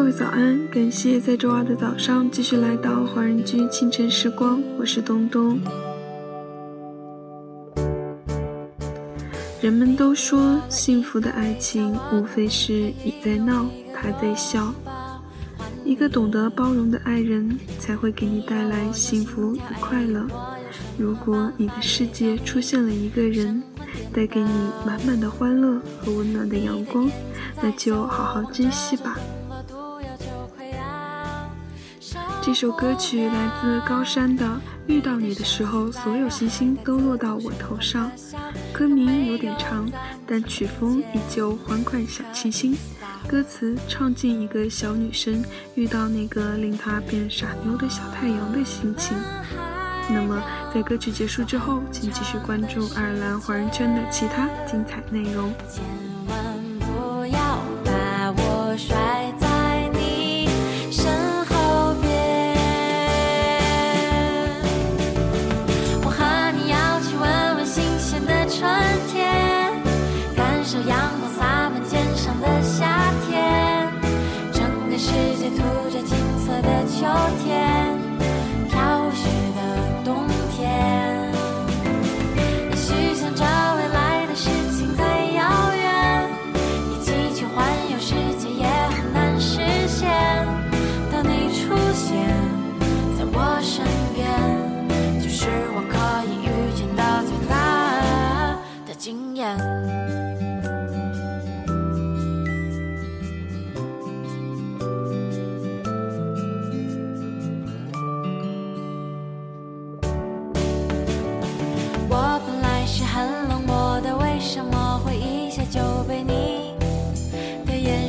各位早安，感谢在周二的早上继续来到华人居清晨时光，我是东东。人们都说，幸福的爱情无非是你在闹，他在笑。一个懂得包容的爱人，才会给你带来幸福与快乐。如果你的世界出现了一个人，带给你满满的欢乐和温暖的阳光，那就好好珍惜吧。这首歌曲来自高山的《遇到你的时候，所有星星都落到我头上》。歌名有点长，但曲风依旧欢快小清新。歌词唱尽一个小女生遇到那个令她变傻妞的小太阳的心情。那么，在歌曲结束之后，请继续关注爱尔兰华人圈的其他精彩内容。小阳光洒满肩上的夏天整个世界涂着金色的秋天。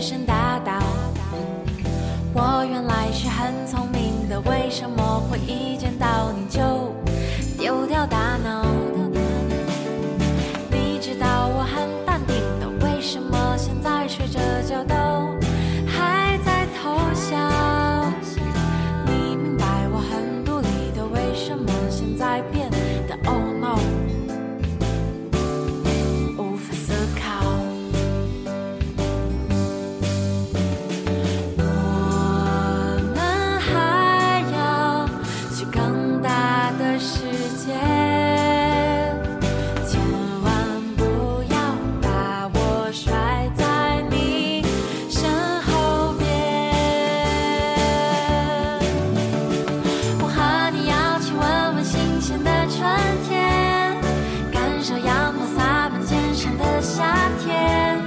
身大道。我原来是很聪明的为什么会一见到你就丢掉大脑？你知道我很淡定的，为什么现在睡着觉都还在偷笑？你明白我很独立的，为什么现在变得 oh 时间千万不要把我甩在你身后边我和你要去闻闻新鲜的春天感受阳光洒满肩上的夏天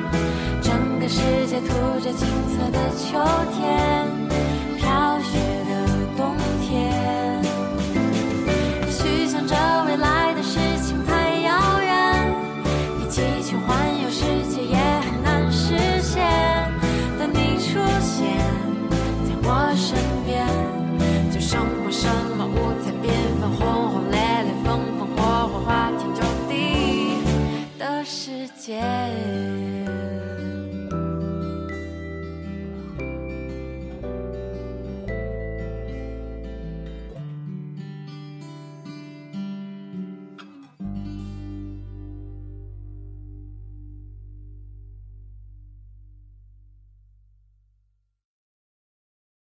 整个世界涂着金色的秋天。世界。